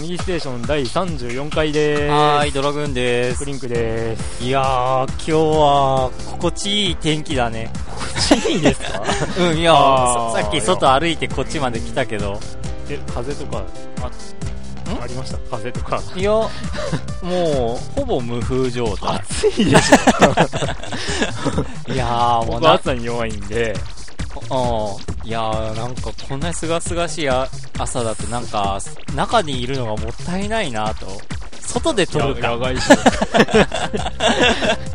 ミリーステーション第34回でーす。はーい、ドラグーンでクリンクでーす。いやー、今日は、心地いい天気だね。いいですか？うん、いやささっき外歩いてこっちまで来たけど、え、風とか、あ、ありました？風とか。いや、もう、ほぼ無風状態。暑いでしょ。いやー、もう僕な、暑さに弱いんで、うん。いやー、なんかこんなにすがすがしいあ朝だとなんか、中にいるのがもったいないなと。外で撮るかや野外し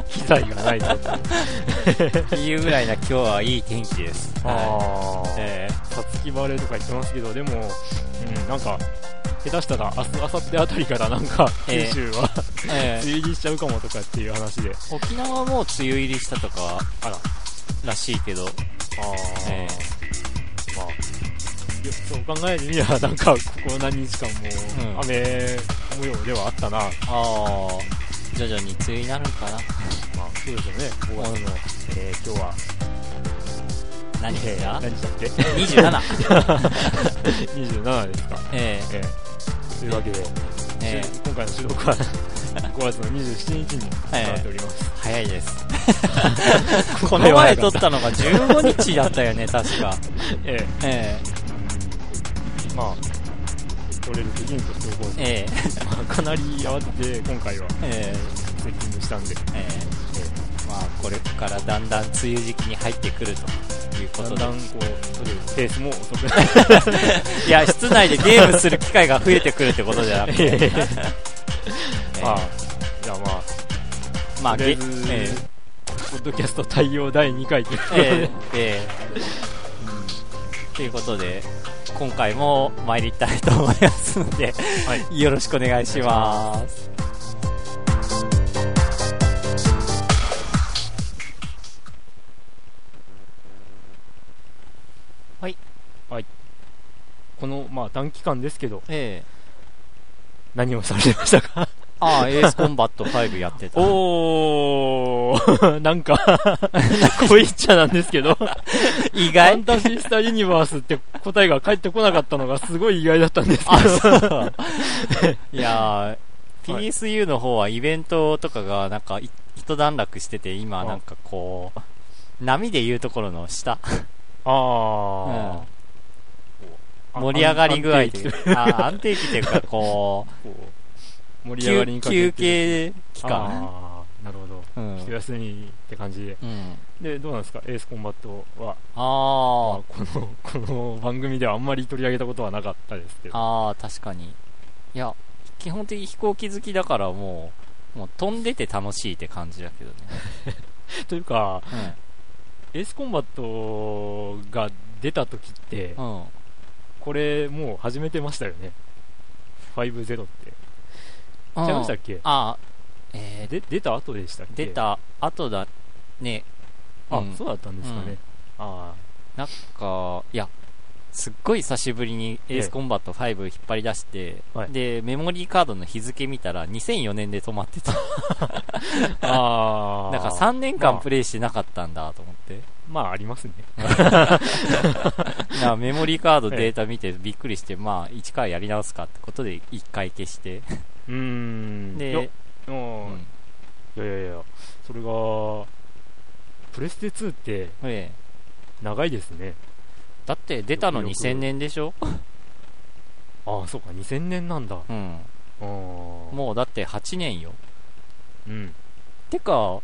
機材がないと。っていうぐらいな今日はいい天気です。えさつき晴れとか言ってますけど、でも、うん、なんか、下手したら明日、明後日あたりからなんか、ええ九州は、ーえ 梅雨入りしちゃうかもとかっていう話で。ー沖縄はもう梅雨入りしたとか、あら、らしいけど、あー。えまあ、よそう考えてみれば、なんか、ここ何日間もうん、雨模様ではあったな。まあ、あー、徐々に梅雨になるんかな。そうですよね。5月の、えー、今日は、えー何日だ？何日だっけ ?27。?27 ですか。ええー、というわけで、ええし今回の収録は5月の27日になっております。ー、早いです。この前撮ったのが15日だったよね、確か。ええ。えまあ、取れる時にとしておこうー、えー、まあかなり慌てて今回はえセッティングしたんで、ー、え。ー、まあ、これからだんだん梅雨時期に入ってくるということでだんだん。こう、ペースも遅くなって、いや、室内でゲームする機会が増えてくるってことじゃなくて。まあ、じゃあまあ、まあ、ゲとりあえず、えポッドキャスト対応第2回ということー、で、えー、えー、ということで、今回も参りたいと思いますので、はい。よろしくお願いします。この、まあ短期間ですけど、ええ。何をされてましたか？ああ、エースコンバット5やってた。おー、なんか、こいっちゃなんですけど、意ファン外タジスタユニバースって答えが返ってこなかったのがすごい意外だったんですけあ、ど。いやー、はい PSU の方はイベントとかがなんかい一段落してて、今なんかこう、波で言うところの下、あうん。ー、盛り上がり具合というあ安定期というか、こ こう盛う、り上がり休にかけて休憩期間。なるほど。うん一休みって感じで。うん。で、どうなんですか？エースコンバットは。あまあこの、この番組ではあんまり取り上げたことはなかったですけあ、ど。ああ、確かに。いや、基本的に飛行機好きだからもう、もう飛んでて楽しいって感じだけどね。というか、うん。エースコンバットが出た時って、うん。これもう始めてましたよね。5-0って。うん違いましたっけ？あ、えー、で、出た後でしたっけ？出。た後だね。あ、うんそうだったんですかね。うんあなんか、いや、すっごい久しぶりにエースコンバット5引っ張り出して、はいで、メモリーカードの日付見たら2004年で止まってた。あ。ああ。だから3年間プレイしてなかったんだと思って。まあ、ありますね。なメモリーカードデータ見てびっくりして、まあ、1回やり直すかってことで1回消して。うーん。で、いやううんん。いやいやいや、それが、プレステ2ってええ長いですね。だって出たのよくよく2000年でしょ？ああ、そうか、2000年なんだ。あうん。あ。もうだって8年よ。うん。てか、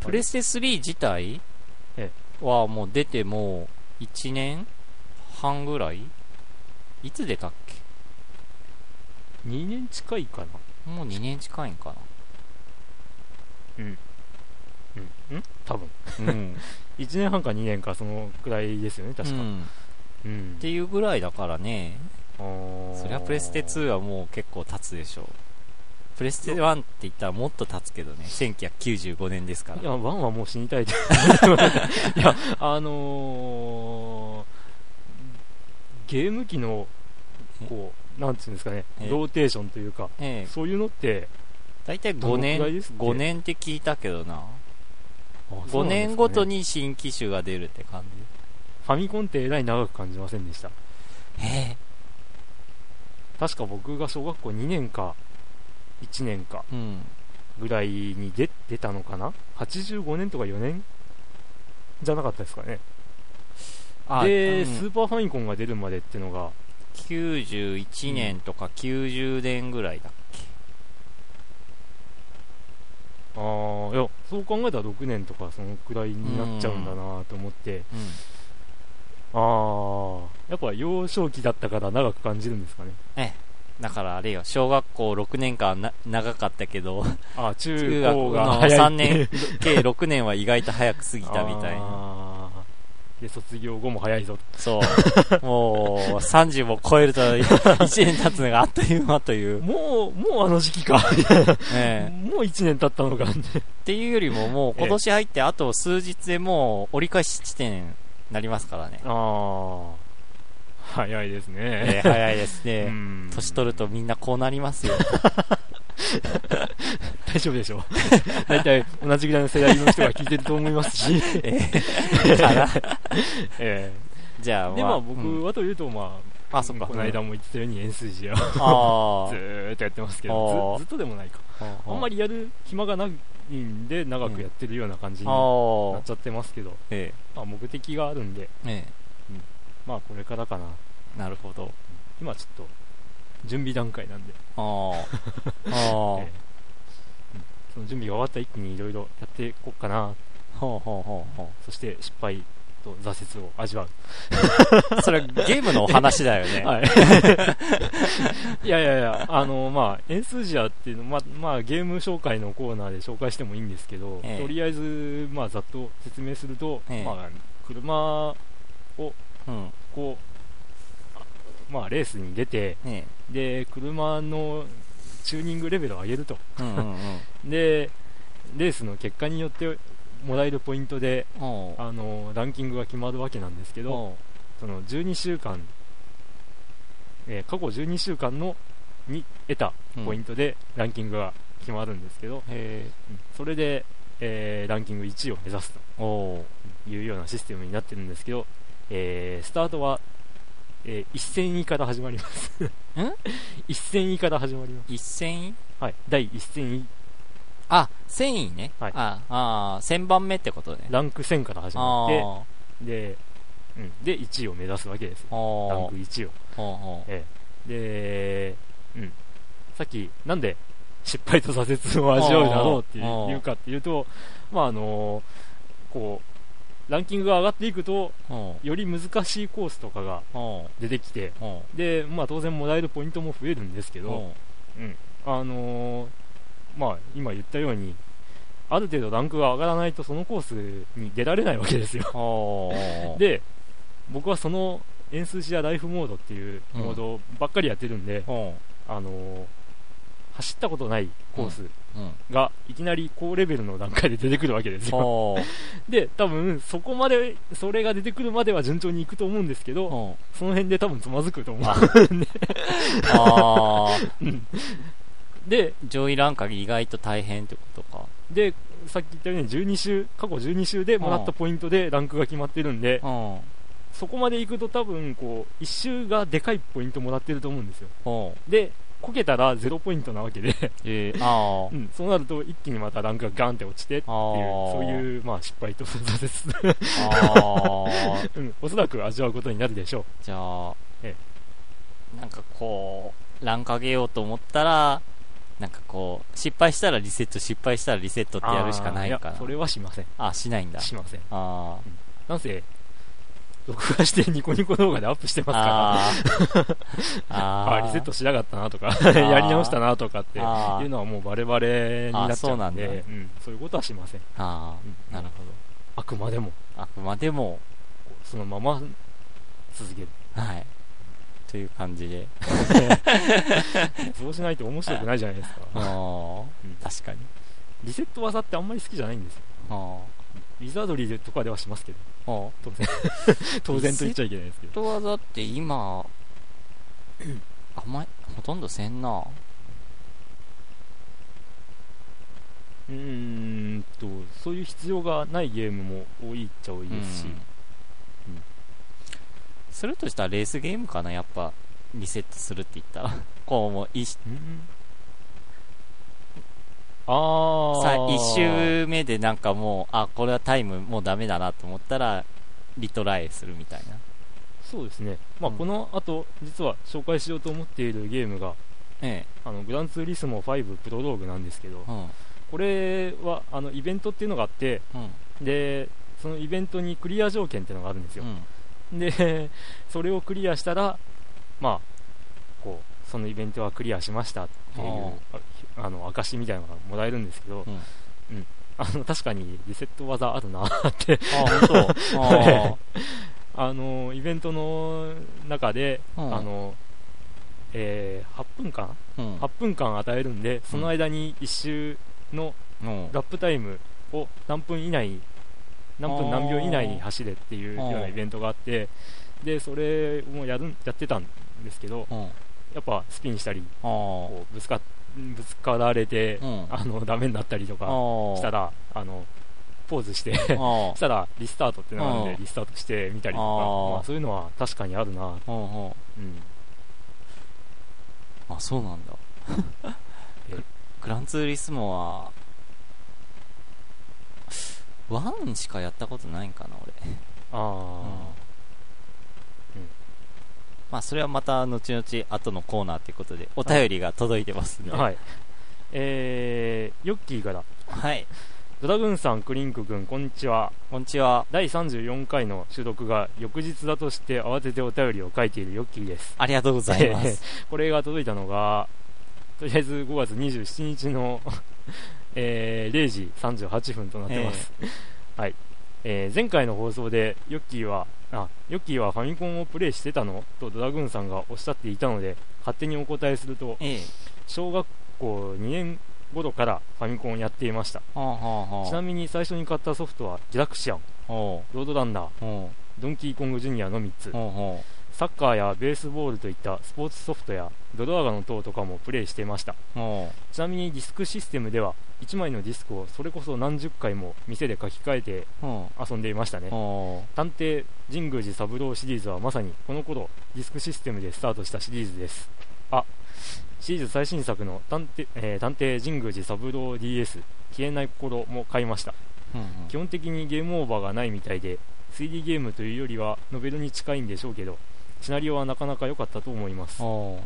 プレステ3自体えはもう出てもう1年半ぐらい？いつ出たっけ？2年近いかな。もう2年近いんかうん。うん。ん多分。なうん。1年半か2年か、そのくらいですよね、確か。うんうんっ。ていうぐらいだからね。そりゃプレステ2はもう結構経つでしょう。プレステ1って言ったらもっと経つけどね。1995年ですから。いや、ワンはもう死に体。いや、あのー、ゲーム機の、こう、なんていうんですかね、えローテーションというか、ええ。そういうのって、だいたい5どのく年、らいですっけ？5年って聞いたけどな。5あそうなんですかね年ごとに新機種が出るって感ファミコンってえらい長く感じませんでした。じ。ええ確か僕が小学校2年か1年かうん。ぐらいに出出たのかな？85年とか4年じゃなかったですかねで、うんスーパーファミコンが出るまでってのが91年とか90年ぐらいだっけ、ああいやそう考えたら6年とかそのくらいになっちゃうんだなと思って。ああやっぱ幼少期だったから長く感じるんですかね。だからあれよ、小学校6年間な長かったけど、ああ中中学の早い3年、計6年は意外と早く過ぎたみたいな。で卒業後も早いぞそう。もう、30も超えると1年経つのがあっという間という。もうもうあの時期か ええもう1年経ったのかねっていうよりももう今年入ってあと数日でもう折り返し地点になりますからね。ああ早いですね、ええ早いですうね。ん年取るとみんなこうなりますよ。大丈夫でしょう。大体同じぐらいの世代の人が聞いてると思いますし、かなえじゃあ、えでまあ僕うん。はというとまああ、そっか。この間も言ってたように円数字をずあー。っとやってますけあどー。ずずっとでもないか。あ。あんまりやる暇がないんで長くやってるような感じにあなあっちゃってますけど、えまあ、目的があるんでえ、え。まあこれからかな。え、なるほど。今ちょっと準備段階なんで、あ あ。あえあ。その準備が終わったら一気にいろいろやっていこうかなほうほうほうほそして失敗と挫折を味わうう。それゲームのお話だよね。はい。いやいやいや、あの、まあ、エンスージアっていうの、まあ、まあ、ゲーム紹介のコーナーで紹介してもいいんですけど、ええとりあえず、まあ、ざっと説明すると、ええまあ、車を、うん。こう、あまあ、レースに出て、ねで、車のチューニングレベルを上げると。え。うんうんうん。で、レースの結果によってもらえるポイントで、あの、ランキングが決まるわけなんですけど、その12週間、えー過去12週間のに得たポイントでランキングが決まるんですけど、へうんそれで、えーランキング1位を目指すというようなシステムになってるんですけど、えースタートは、えー1000位から始まります。ん ?1000 位から始まります。一戦位はい。第1000位、あ、繊維ね。はいああ、千番目ってことね。ランク1000から始まって、あで、うん、で、1位を目指すわけですよ。あ。ランおク1位を。ほうほうええで、うん、さっき、なんで失敗と挫折を味わうだろうっていうあー言うかっていうと、まああのこう、ランキングが上がっていくと、ほより難しいコースとかが出てきて、で、まあ当然もらえるポイントも増えるんですけど、うん、あのーまあ今言ったように、ある程度ランクが上がらないとそのコースに出られないわけですよ。で、僕はその円数字やライフモードっていうモードばっかりやってるんで、ほあのー走ったことないコースううんがいきなり高レベルの段階で出てくるわけですよ。で、多分そこまで、それが出てくるまでは順調にいくと思うんですけど、その辺で多分つまずくと思う。ん。で、上位ランカー意外と大変ってことか。で、さっき言ったように12週、過去12週でもらったポイントでランクが決まってるんで、うん。そこまで行くと多分こう、1周がでかいポイントもらってると思うんですよ。で、こけたら0ポイントなわけで、えー、あ うん、そうなると一気にまたランクがガンって落ちてっていう、そういう、まあ、失敗と挫折、うん、おそらく味わうことになるでしょじゃあえなんかこうランク上げようと思ったらなんかこう失敗したらリセット失敗したらリセットう。ってやるしかないかなやそれはしません。あしないんだ。しません。あなんせ、録画してニコニコ動画でアップしてーますから、あー。あリセットしなかったなとか、ー やり直したなとかっていうのはもうバレバレになっちゃあそうなんだうんで、うん、そういうことはしません。あうんーなるほあくまでも、どあくまでも。そのまま続ける。はい。という感じで。そうしないと面白くないじゃないですか。あ確かに。リセット技ってあんまり好きじゃないんですよ。あウィザードリーとかではしますけど、ーあ。当然。当然と言っちゃいけないですけど。人はだって今あんまりほとんどせんな。うーんと、そういう必要がないゲームも多いっちゃ多いですし、うん。するとしたらレースゲームかなやっぱリセットするって言ったら。こうもう一あさあ。一周目でなんかもうあこれはタイムもうダメだなと思ったらリトライするみたいなそうですね。まあ、うんこの後、実は紹介しようと思っているゲームが、えあの、グランツーリスモ5プロローグなんですけどえ、うんこれは、あの、イベントっていうのがあって、うんで、そのイベントにクリア条件っていうのがあるんですよう。んで、それをクリアしたら、まあ、こう、そのイベントはクリアしましたっていう、ああの、証みたいなのがもらえるんですけど、うん。あの、確かにリセット技あるなって、あ本当？ああの、イベントの中で、うん。あの、えー8分間？ーうん ?8 分間与えるんで、その間に1周のうん。ラップタイムを何分以内、何分何秒以内に走れっていうようなイベントがあって、で、それもやるやってたんですけど、うんやっぱスピンしたり、あこうぶつかぶつかられて、うん。あのダメになったりとかあしたら、あのポーズして、あ したらリスタートってなるんうん。で、リスタートしてみたりとか、まあ、そういうのは確かにあるな、うんあそうなんだ。え。グランツーリスモは1しかやったことないんかな俺。ああ、まあそれはまた後々後のコーナーということでお便りが届いてますんではい。えー、ヨッキーから、はいドラグーンさん、クリンク君、こんにちは。こんにちは第34回の収録が翌日だとして慌ててお便りを書いているヨッキーです。ありがとうございます これが届いたのが、とりあえず5月27日の、えー0時38分となってます。はい。えー前回の放送で、ヨッキーは、あ、ヨッキーはファミコンをプレイしてたの？とドラグーンさんがおっしゃっていたので、勝手にお答えすると、ええ。小学校2年頃からファミコンをやっていました。はあはあはあ。ちなみに最初に買ったソフトは、ギラクシアン、ほロードランナー、ドンキーコングジュニアの3つ。う。ほう。ほサッカーやベースボールといったスポーツソフトやドラガの塔とかもプレイしていました。ちなみにディスクシステムでは、1枚のディスクをそれこそ何十回も店で書き換えて遊んでいましたね。探偵神宮寺三郎シリーズはまさにこの頃ディスクシステムでスタートしたシリーズです。あシリーズ最新作の探偵,、えー探偵神宮寺三郎 DS 消えない心も買いました。ううん。基本的にゲームオーバーがないみたいで 3D ゲームというよりはノベルに近いんでしょうけどシナリオはなかなか良かったと思います。ほ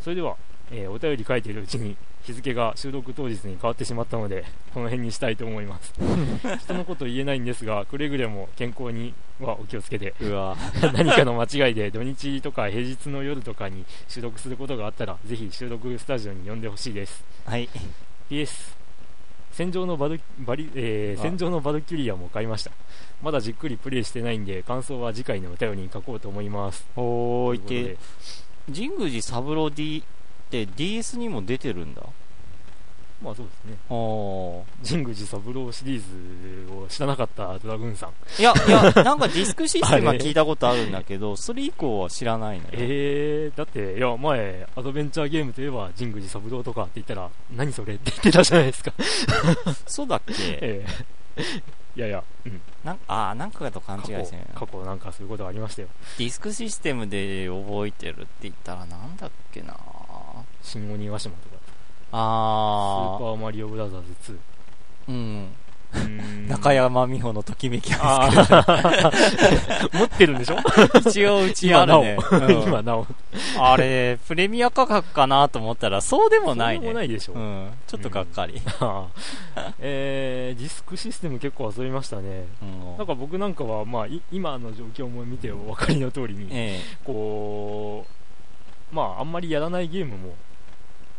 それでは、えーお便り書いているうちに日付が収録当日に変わってしまったので この辺にしたいと思います。人のこと言えないんですがくれぐれも健康にはお気をつけてううわ。何かの間違いで土日とか平日の夜とかに収録することがあったらぜひ収録スタジオに呼んでほしいです。はい。PS 戦場のバルバリ、えーあ。戦場のバルキュリアも買いました。まだじっくりプレイしてないんで感想は次回のお便りに書こうと思います。ほーい。て神宮寺三郎 D って DS にも出てるんだまあそうですね。お神宮寺三郎シリーズを知らなかったドラグーンさん。いやいやなんかディスクシステムは 聞いたことあるんだけどそれ以降は知らないのよ。えー、だっていや前アドベンチャーゲームといえば神宮寺三郎とかって言ったら何それって言ってたじゃないですか。そうだっけ？ええ。いやいや、うん、なんあーなんかと勘違いしてる過去なんかそういうことありましたよ。ディスクシステムで覚えてるって言ったらなんだっけな。新鬼ヶ島とかスーあパーマリオブラザーズー。うん。2うーん。中山美穂のときめきアあイスクー。持ってるんでしょ？一応うちあ今なお、うん。今なお。あれプレミア価格かなと思ったらそうでもないそうでねもないでしょ、うん。ちょっとがっかり、あー。えー、ディスクシステム結構遊びましたね。うん。なんか僕なんかは、まあ、い今の状況も見てお分かりの通りに、え。こう、まあ、あんまりやらないゲームも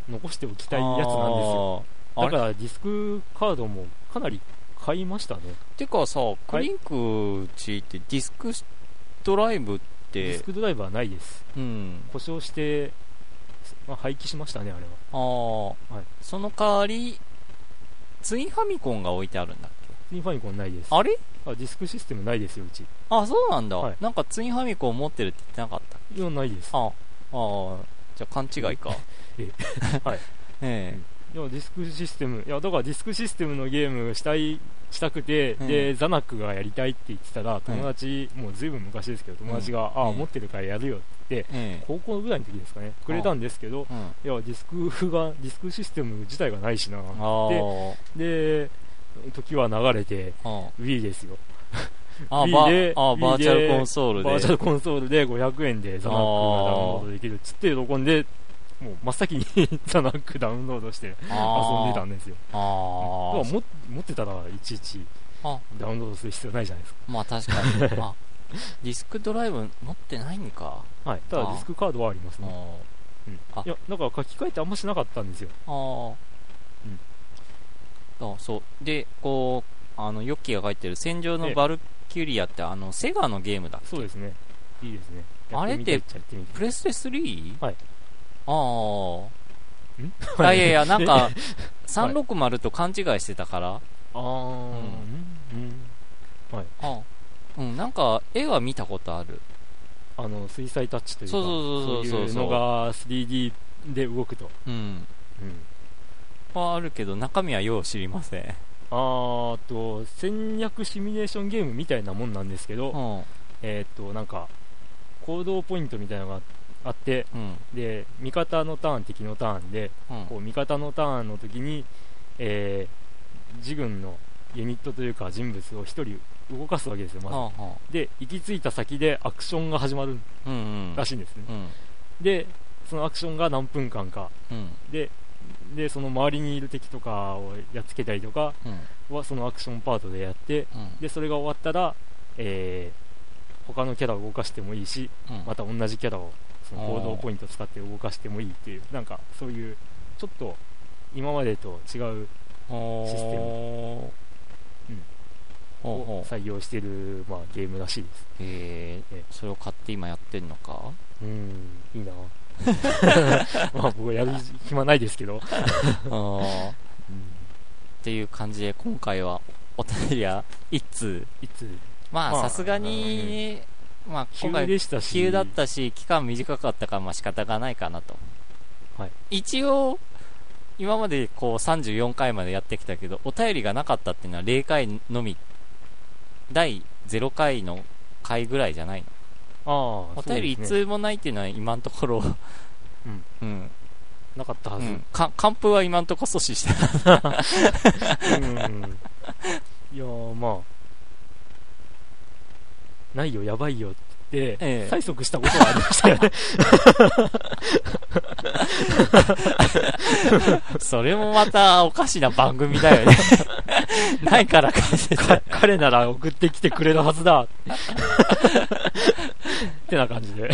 残しておきたいやつなんですよ。だからディスクカードもかなり買いましたね。てかさクリンクちってディスクドライブっディてスクドライバーないです。うん故障して、まあ、廃棄しましたね、あれは。ああ、はいその代わりツインファミコンが置いてあるんだっけ？ツインファミコンないです。あれ？あディスクシステムないですよ、うち。いあそうなんだ、はいなんかツインファミコン持ってるって言ってなかったや、ないです。ああじゃあ勘違いか。えはい。ええ。いやディスクシステムいやだからディスクシステムのゲームしたいしたくて、うんでザナックがやりたいって言ってたら友達、もうずいぶん昔ですけど友達が、ああうん持ってるからやるよってええ。高校ぐらいの時ですかね。くれたんですけどうん。いやディスクがディスクシステム自体がないしなあー。で時は流れてあ Wii ですよあ Wii バであバーチャルコンソールで。バーチャルコンソールで500円でザナックがダウンロードできるっつって喜んでもう真っ先に ザナックダウンロードして遊んでたんですよ。あだからーも持ってたらいちいちあ。ダウンロードする必要ないじゃないですまあ確かに。あ ディスクドライブ持ってないんか。かはい。ただあディスクカードはありますあねうん。あ。いやだから書き換えってあんましなかったんですよ。あー。あそう。でこうあのヨッキーが書いてる戦場のバルキュリアってあのセガのゲームだっけ？そうですね。いいですね。あれってプレステ 3? はい。あん？ああいやいやなんか 360と勘違いしてたから。ああうん。うん。あうんなんか絵は見たことある。あの水彩タッチというかそうそうそうそうそうそう。いうのが 3D で動くと、うん。うん、はあるけど中身はよう知りませんあーと戦略シミュレーションゲームみたいなもんなんですけど、うん。えーっとなんか行動ポイントみたいなのがあってうん。で味方のターン敵のターンでうん。こう味方のターンの時に、えー自軍のユニットというか人物を1人動かすわけですよまず。で行き着いた先でアクションが始まるらしいんですね、うん。でそのアクションが何分間か。うん。ででその周りにいる敵とかをやっつけたりとかうん。はそのアクションパートでやってうん。でそれが終わったら、えー他のキャラを動かしてもいいしうん。また同じキャラをその行動ポイントを使って動かしてもいいっていうなんかそういうちょっと今までと違うシシステム。ムうん。を採用してる、まあ、ゲームらしいです。へええ。それを買って今やってんのか？うん。いいな まあ僕はやる暇ないですけど、ああっていう感じで今回はお便りは一通。いつままああさすがにまあ急今回でしたし。急だったし期間短かったからまあ仕方がないかなと、はい。一応今までこう34回までやってきたけどお便りがなかったっていうのは0回のみ。第0回の回ぐらいじゃないの？ああお便り一通もないっていうのは今のところ。うん。うん、なかったはず、うん、か完封は今のところ阻止してるうん。いやーまあ。ないよやばいよってええ。催促したことはありましたよね。それもまたおかしな番組だよね。ないからかか彼なら送ってきてくれるはずだ。ってな感じで。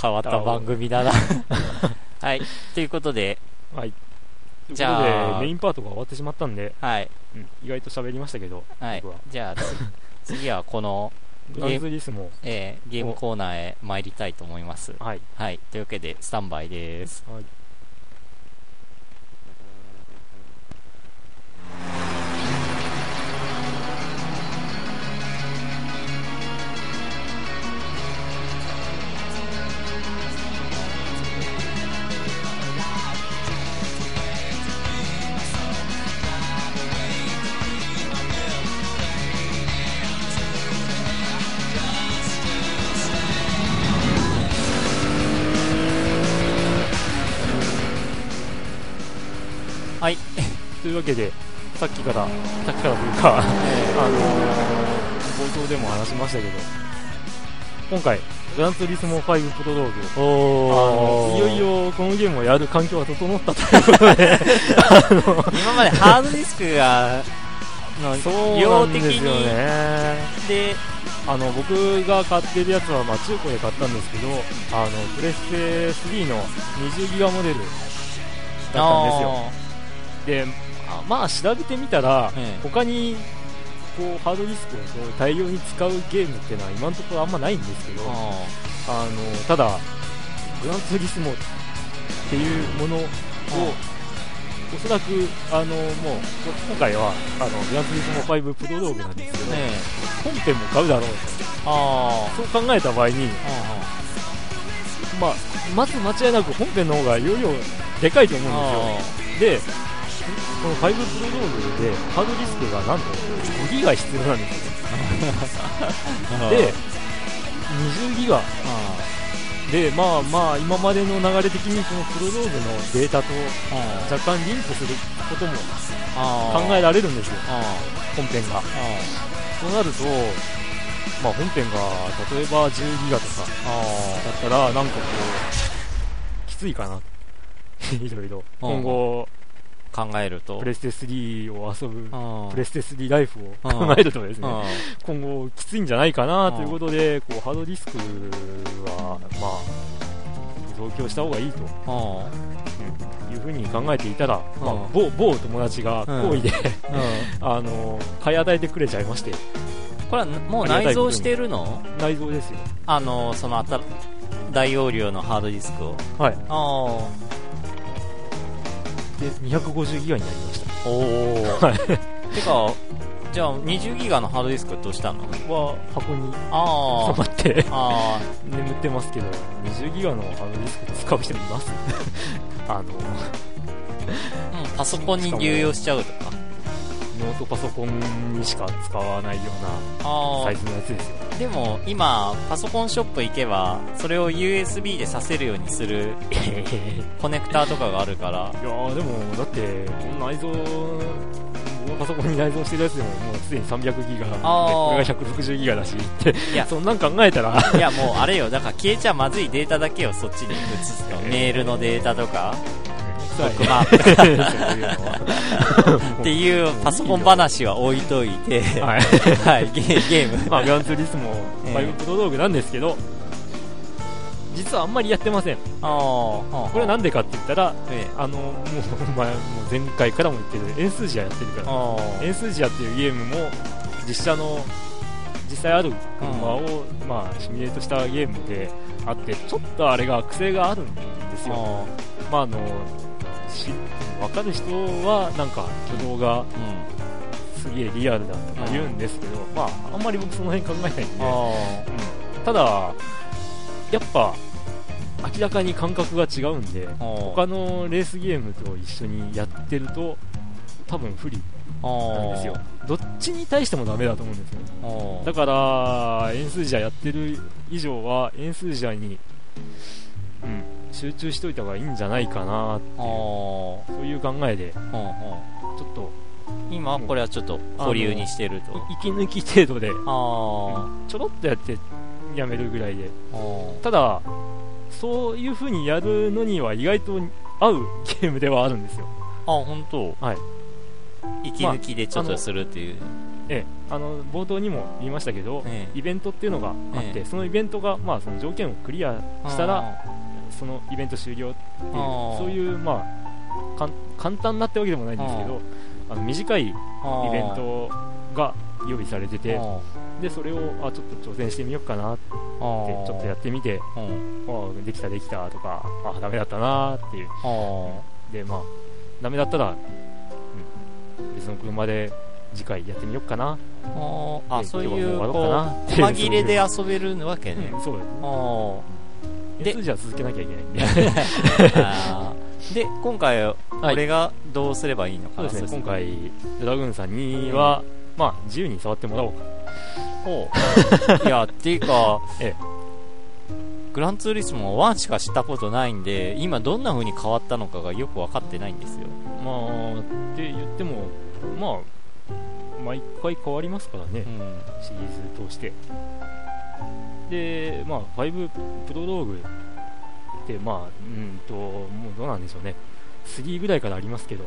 変わった番組だな。はい。ということで。はい。じじゃゃああメインパートが終わってしまったんで、はい。うん。意外と喋りましたけど、はい。じゃあつ次はこの、グランツリスモえーゲームコーナーへ参りたいと思います。はい、はい。というわけでスタンバイです。はいはいわけでさっきからさっきからというかあのー冒頭でも話しましたけど今回グランツーリスモ5プロローグいよいよこのゲームをやる環境が整ったということで 今までハードディスクがのそう量なんですよ的にねであの僕が買ってるやつは、まあ、中古で買ったんですけどあのプレステ3の20ギガモデルだったんですよ。であまあ調べてみたら、ええ。他にこうハードディスクを大量に使うゲームっていうのは今のところあんまないんですけどああ。のただグランツーリスモっていうものをおそらくあのもう今回はあのグランツーリスモ5プロローグなんですけど、ーねえ。本編も買うだろうあとそう考えた場合に、ーまあ、まず間違いなく本編の方が容量でかいと思うんですよ。でこの5プロローグでハードディスクがなんと5ギガ必要なんですよ。で20ギガ。でまあまあ今までの流れ的にこのプロローグのデータと若干リンクすることも考えられるんですよ。本編が。そうなるとまあ本編が例えば10ギガとかだったらなんかこうきついかな。いろいろ。今後考えると。プレステ3を遊ぶプレステ3ライフを考えるとですね。今後きついんじゃないかなということでこうハードディスクはまあ増強した方がいいと、うん、いうふうに考えていたら、まあ、某某友達が好意で、あの買い与えてくれちゃいまして。これはもう内蔵してるの？内蔵ですよ。あのその大容量のハードディスクを。はい。あで250ギガになりました。おおてかじゃあ20ギガのハードディスクどうしたの？は箱に。あ収まって。あ眠ってますけど20ギガのハードディスク使う人います？あの、うん、パソコンに流用しちゃうとかノートパソコンにしか使わないようなサイズのやつですよ。でも今パソコンショップ行けばそれを USB で挿せるようにする コネクターとかがあるから。いやでもだってこの内蔵パソコンに内蔵してるやつでももうすでに300ギガ。でこれが160ギガだし。っていや。そんなん考えたら。いやもうあれよ。だから消えちゃまずいデータだけをそっちに移すと。メールのデータとかブックマークっていうパソコン話は置いといて、はい、はい、ゲーム、まあ、グランツーリスモ5プロ道具なんですけど、実はあんまりやってません。これなんでかって言ったら、ええ、あのもう前もう前回からも言ってるエンスージアやってるから。エンスージアっていうゲームも実写の実際ある車を、まあ、シミュレートしたゲームであってちょっとあれが癖があるんですよ。まああのし分かる人はなんか挙動が、すげえリアルだとか言うんですけど、まああんまり僕その辺考えないんで、うん、ただやっぱ明らかに感覚が違うんで他のレースゲームと一緒にやってると多分不利なんですよどっちに対してもダメだと思うんですよだから円数字やってる以上は円数字に、うん、集中しといた方がいいんじゃないかなっていう。そういう考えで、ちょっと。今これはちょっと保留にしてると。息抜き程度で、うん、ちょろっとやってやめるぐらいで。ただそういう風にやるのには意外と合うゲームではあるんですよ。あ本当？はい。息抜きでちょっとするっていう、まあええ、あの冒頭にも言いましたけど、ええ、イベントっていうのがあって、え、そのイベントが、まあ、その条件をクリアしたらそのイベント終了っていうそういう、まあ、簡単なってわけでもないんですけどあの短いイベントが用意されててでそれをあちょっと挑戦してみようかなってちょっとやってみてあできたできたとかあダメだったなっていう。でまあダメだったら、うん、別の車で次回やってみようかなあそういうこう細切れで遊べるわけね、うん、そうですでじゃ続けなきゃいけないんで。で今回これがどうすればいいのかな、そうですね今回ドラグーンさんには、まあ自由に触ってもらおうか。ほう。いや っていうか、ええ、グランツーリスモ1しか知ったことないんで今どんな風に変わったのかがよく分かってないんですよ。まあって言ってもまあ毎回変わりますからね、うん、シリーズ通してでまあ5プロローグってまあうんともうどうなんでしょうね。3ぐらいからありますけど、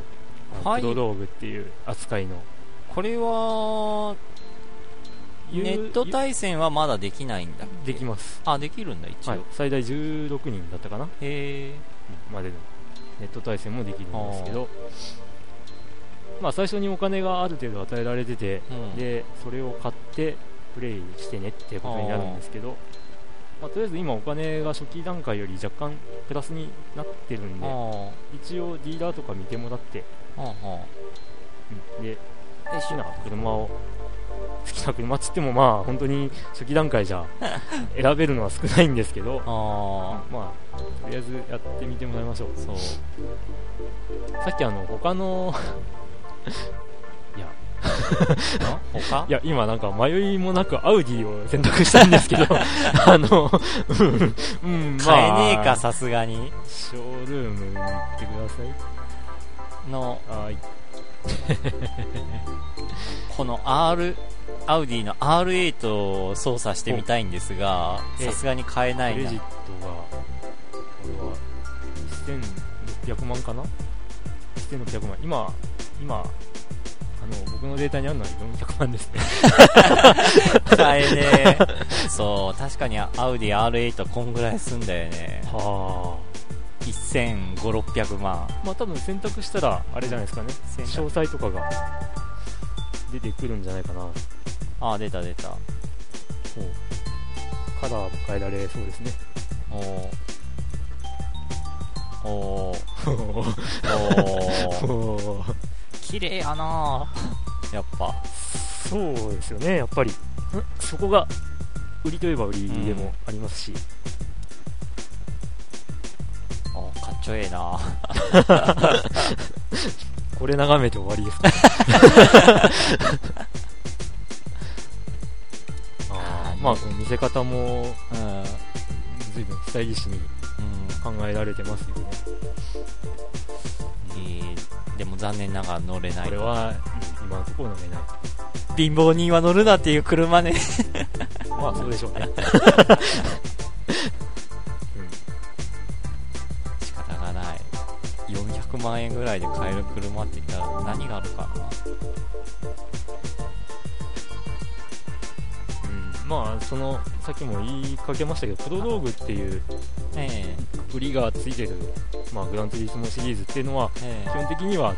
はい、プロローグっていう扱いの。これはネット対戦はまだできないんだできます。あできるんだ一応、はい、最大16人だったかな？へえまでの。ネット対戦もできるんですけど。まあ最初にお金がある程度与えられてて、うん、でそれを買ってプレイしてねっていうことになるんですけどまあ、とりあえず今お金が初期段階より若干プラスになってるんで一応ディーラーとか見てもらって、うん、でしな車を好きな車っつってもまあ本当に初期段階じゃ 選べるのは少ないんですけどあまあとりあえずやってみてもらいましょう。あそう。さっきあの他の他？いや今なんか迷いもなくアウディを選択したんですけど あのうん、うん、まあ。買えねえかさすがに。ショールームに行ってください。のはい。この R アウディの R8 を操作してみたいんですがええさすがに買えないな。クレジットがこれは1600万かな？1600万。今今あの僕のデータにあるのは400万ですね。買えね。えそう確かにアウディ R8 こんぐらいすんだよね。は1500600万。あまあ多分選択したらあれじゃないですかね。詳細とかが出てくるんじゃないかな。あ出た出た。カラーも変えられそうですね。おー。おー。お おーー綺麗やな。やっぱ。そうですよねやっぱり。ん。そこが売りといえば売りでもありますし、あかっちょええな。これ眺めて終わりですか あーまあ見せ方もうん。随分スタイリッシュにうん。考えられてますよね残念ながら乗れない。これは、うん今のところ飲めない。貧乏人は乗るなっていう車ね。まあそうでしょうね、仕方がない。400万円ぐらいで買える車って言ったら何があるかな。うん。うん、まあそのさっきも言いかけましたけどプロローグっていうえ。売りがついてる、まあ、グランツーリスモシリーズっていうのは基本的には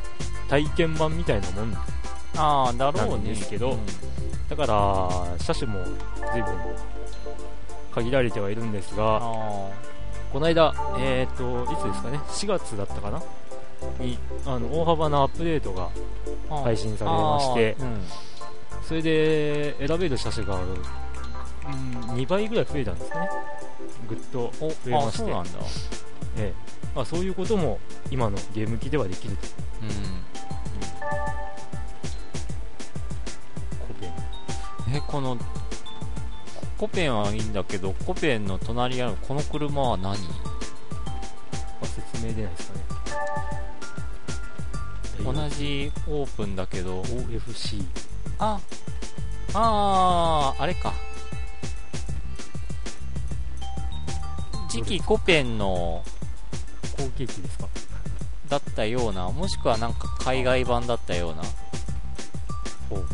体験版みたいなもんああだろうなんねですけどうん。だから車種も随分限られてはいるんですがあこの間、えー、といつですかね？4月だったかな？にあの大幅なアップデートがあ配信されましてそれで選べる車種が、うん、2倍ぐらい増えたんですね。ぐっとお増えましてええ。まあ、そういうことも今のゲーム機ではできると。うん。コペン。えこのコペンはいいんだけどコペンの隣にあるこの車は何？あ説明出ないですかね。同じオープンだけど。OFC ああーあれか。次期コペンの後継機ですか？だったようなもしくはなんか海外版だったような。ほう。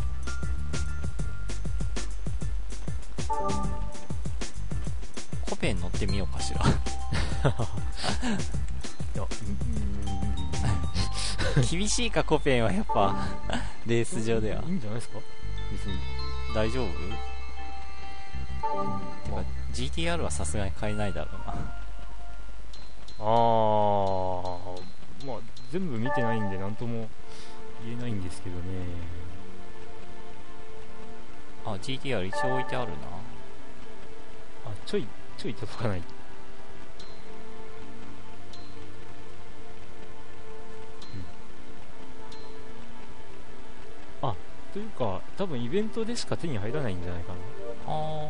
コペン乗ってみようかしら。厳しいかコペンはやっぱ。レース場では。いいんじゃないですか？別に。大丈夫？てまか GTR はさすがに買えないだろうなああー。まあ全部見てないんで何とも言えないんですけどね。あ GTR 一応置いてあるな。あちょいちょい届かない。うん。あというか多分イベントでしか手に入らないんじゃないかな。あ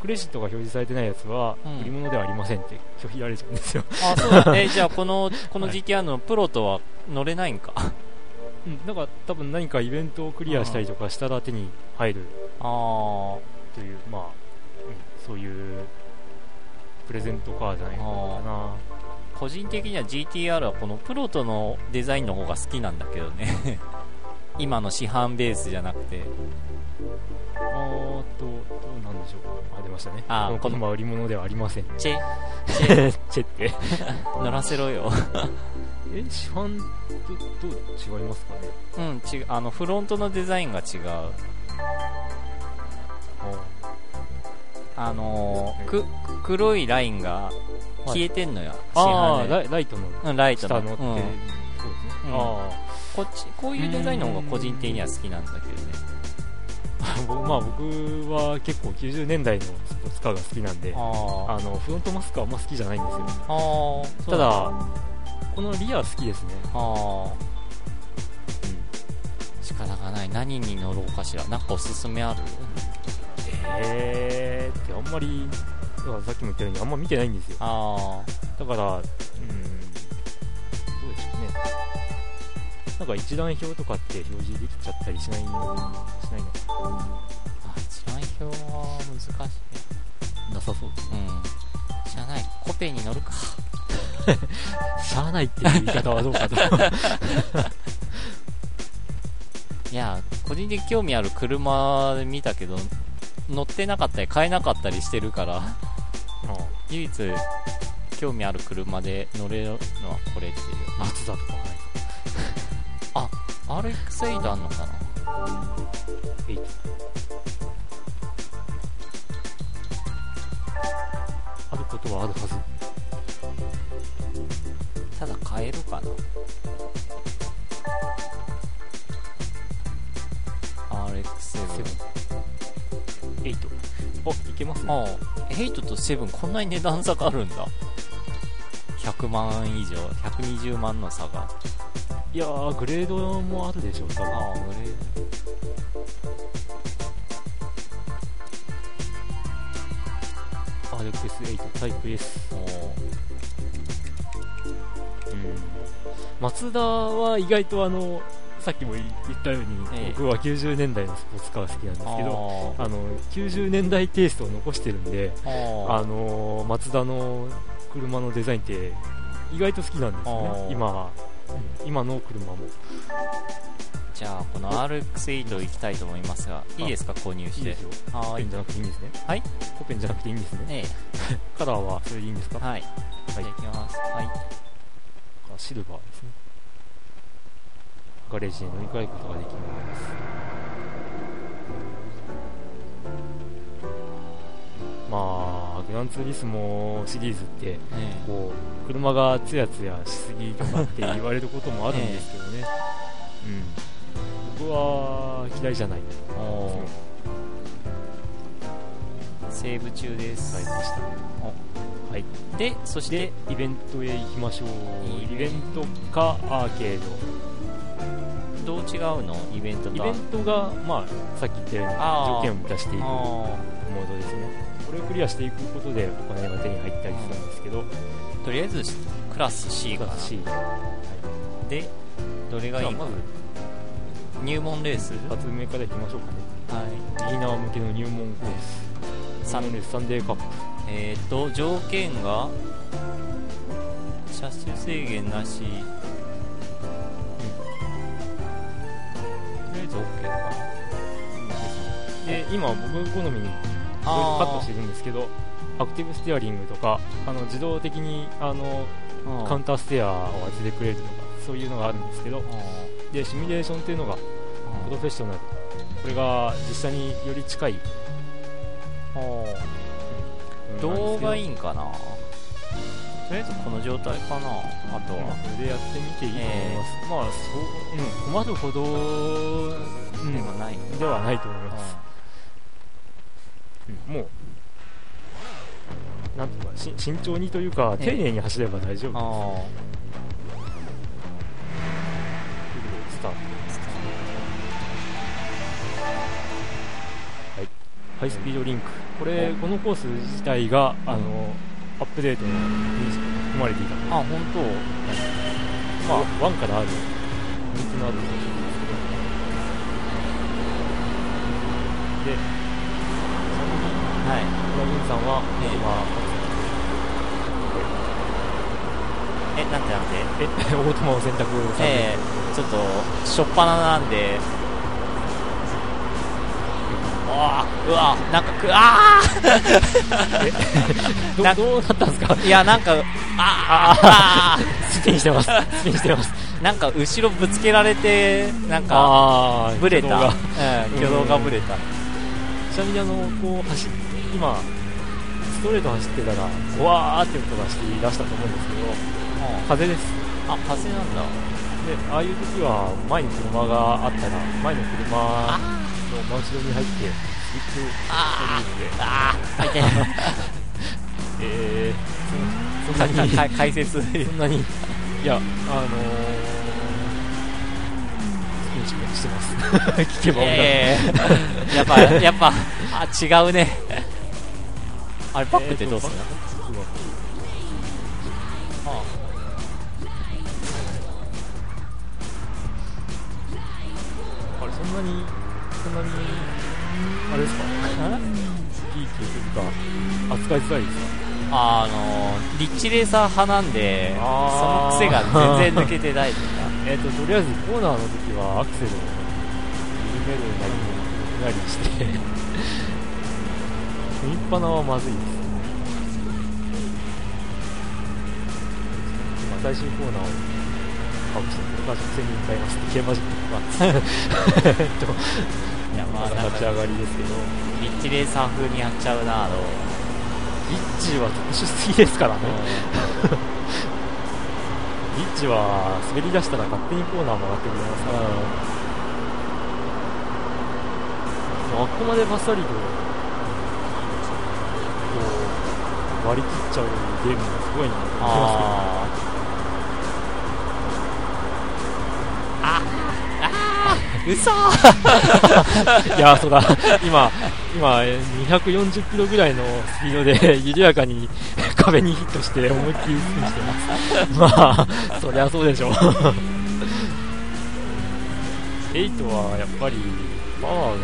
クレジットが表示されてないやつはうん。売り物ではありませんって拒否られちゃうんですよ、あそう。だ えじゃあこのこのはい。GTR のプロとは乗れないんか？あうん、だから多分何かイベントをクリアしたりとかしたら手に入るあというまあ、うん、そういうプレゼントカーじゃないかな。個人的には GTR はこのプロとのデザインの方が好きなんだけどね。今の市販ベースじゃなくてあーっとどうなんでしょうか。あ出ましたね。あー。この車は売り物ではありませんチェ チェチェって。乗らせろよ。え市販とどう違いますかね？うん違う。あのフロントのデザインが違う。あのーく黒いラインが消えてんのよ、市ああ販で。ライトのうんライトの。下のって、うん。そうですね、うん。あこっちこういうデザインの方が個人的には好きなんだけどね僕まあ僕は結構90年代のスカーが好きなんでああのフロントマスクはあんま好きじゃないんですよ。ただこのリア好きですね。ああ仕方がない。何に乗ろうかしら。なんかおすすめある？えーってあんまりだからさっきも言ったようにあんま見てないんですよ。あだからうん。どうでしょうねなんか一覧表とかって表示できちゃったりしないしないの？かあ一覧表は難しいなさそうですうん知らない。コペに乗るか。しゃあないっていう言い方はどうかと。いや個人的に興味ある車で見たけど乗ってなかったり買えなかったりしてるから。唯一興味ある車で乗れるのはこれっていう。松田とかはない RX8 あんのかな？8あることはあるはず。ただ買えるかな？RX7 8あいけますね。ああ。8と7こんなに値段差があるんだ。100万以上120万の差がいやーグレードもあるでしょう多分ああ俺 RX8 タイプ S もううん。松田は意外とあのさっきも言ったように、ええ。僕は90年代のスポーツカーが好きなんですけどああの90年代テイストを残してるんでああの松田の車のデザインって意外と好きなんですね。今は、うん今の車も。じゃあこの RX8 行きたいと思いますがいいですか？購入して。いいですよ。コはーい。ペンじゃなくていいんですね。はい。コペンじゃなくていいんですね。ね カラーはそれでいいんですか、はい。じゃあ行きます。はい。シルバーですね。ガレージに乗り換えることができますまあグランツーリスモシリーズってねこう車がツヤツヤしすぎとかって言われることもあるんですけどね、うん、僕は嫌いじゃないセーブ中です。買いました。はい。でそして。でイベントへ行きましょう。イベント。かアーケード。どう違うの？イベントとイベントが、まあ、さっき言ったように条件を満たしていくモあードですねこれをクリアしていくことでお金が手に入ったりするんですけど、ーとりあえずクラス C がが C でどれがいいまず入門レース？2つ目からいきましょうかね。はい。ビギナー向けの入門コース。サンレースサンデーカップ。えー、と条件が車種制限なし、とりあえず OK か。で今僕好みにいろいろカットしてるんですけどアクティブステアリングとかあの自動的にあのなカウンターステアを当ててくれるとかそういうのがあるんですけどでシミュレーションっていうのがプロフェッショナル。これが実際により近い。動画いいいんかな？とりあえ？ずこの状態かな？あとまあは。これでやってみていいと思います、まあそう、うん、困るほど、うん、でもない。ではないと思います、うん。もうなんとかし慎重にというかええ。丁寧に走れば大丈夫です、あスタート。ハイスピードリンク。これこのコース自体があのアップデートに含まれていたのであ本当？まあ、1からある人気のある選手なんですけどではいドラグーンさんは、ええ。えなんでなんでえオートマを選択されて、ええちょっとしょっぱななんで。うわうわなんかくあ などどうなったんですか？ーいやなんかあーあ スピンしてます。スピンしてます。ーなんか後ろぶつけられてなんかあーブレた。挙動が。うん挙動がブレた。ちなみにあのこう走っ今ストレート走ってたらわーって音がして言い出したと思うんですけど風です。あ風なんだ。でああいう時は前に車があったら前の車真後ろに入ってスリップあするので。ああ入って えー、そそんなにか解説。そんなに いやあのー、してます。聞けばえー、やっぱやっぱあ違うねあれバックってどうするの、えー。ああれそんなにそんなにあれですか？いいというか扱いづらいですか？あのリッチレーサー派なんでその癖が全然抜けてないとか。えっ、ととりあえずコーナーの時はアクセルを緩めるなりなりして踏みっぱなはまずいです。今最終コーナーをカブしてこれから直線に向かいますって競馬実況がえっと いやまあ立ち上がりですけど。リッチレーサー風にやっちゃうなあの、リッチは特殊すぎですからね。リッチは滑り出したら勝手にコーナー曲がってくれますから、もうあっこまでバッサリと割り切っちゃうゲームがすごいなと思いますあああ嘘。け どいやそうだ。今今240キロぐらいのスピードで緩やかに壁にヒットして思いっきりスピンしてます。まあそりゃそうでしょう。8はやっぱりパワーがあり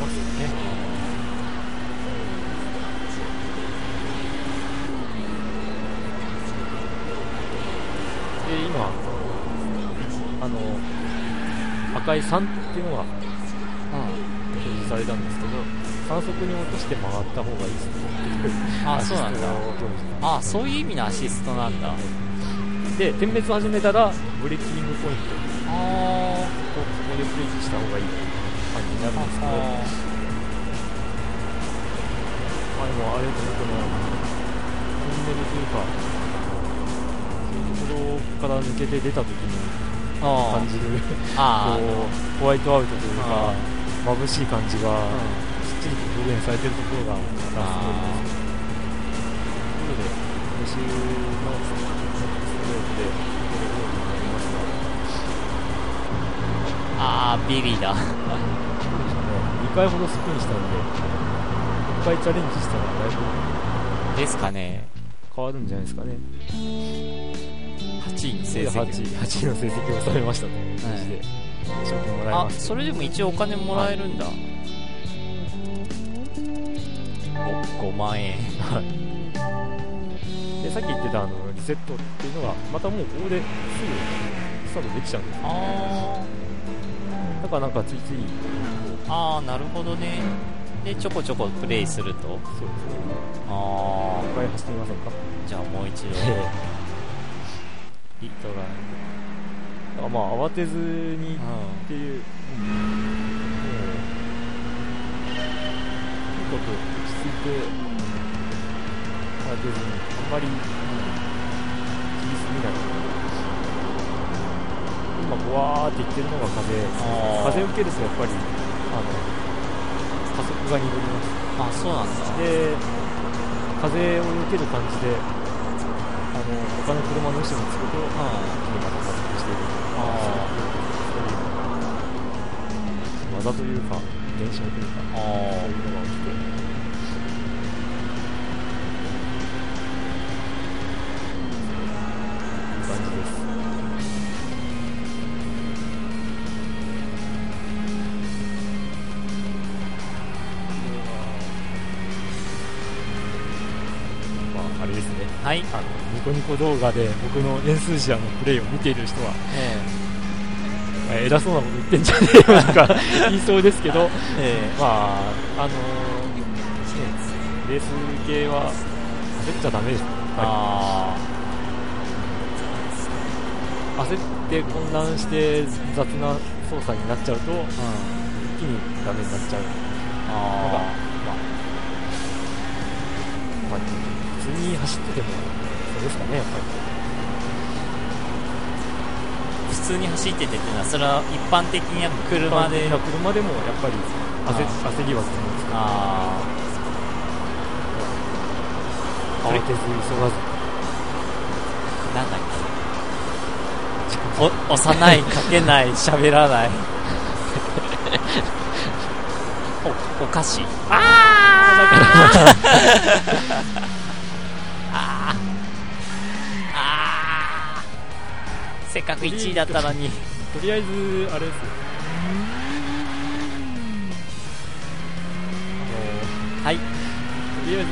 ますよねで今あの赤い3っていうのが表示されたんですけど3速に落として曲がった方がいいですねあそうなんだ。あそういう意味のアシストなんだ。で点滅始めたらブレーキングポイントあそこそこでブレーキした方がいい感じになるんですけど。あでもあれこのトンネルというかころから抜けて出た時にあ感じるあこうホワイトアウトというかあ眩しい感じがうきっちりと表現されてるところがまたすごいですということで練習のストレートでこれゴールになりますがあービリだ。2回ほどスピンしたんで1回チャレンジしたらだいぶですかね。変わるんじゃないですかね8位の成で績 8, 8位の成績を収めましたと。いう感じで賞金もらいあますそれでも一応お金もらえるんだ、5, 5万円。は いでさっき言ってたあのリセットっていうのがまたもうここですぐスタートできちゃうんですあだからなんかついつい。ーあーなるほどね。でちょこちょこプレイすると。そうですねあ一回走ってみませんか？あじゃあもう一度。え えいいとがだからまあ慌てずにっていう、もうとにかく落ち着いて慌てずにあんまり、切りすぎない今ボワーっていってるのが風風を受けるとやっぱりあの加速が鈍ります。あそうなんだ。で風を受ける感じであの他の車の後ろにつくと、うんまた加速しているあそういう技というか現象というかあそういうのが起きて感じです。まああれですね。はい。あのニコニコ動画で僕のエンスージアのプレイを見ている人は、えまあ偉そうなこと言ってんじゃねえよとか 言いそうですけど、ええ。まあ、あのね、レース系は焦っちゃダメですね。あ焦って混乱して雑な操作になっちゃうと、あうん。一気にダメになっちゃう。のが、あまあ、まあ、普通に走ってても、ですかね、やっぱり。あ普通に走っててっていうのはそれは一般的な車で。車でもやっぱり焦焦りはするんですかああ慌てず急がず。なんだっけ。お幼いかけない喋らない。おお菓子。ああ せっかく1位だったのに。とりあえずあれですよ。あのはいとりあえず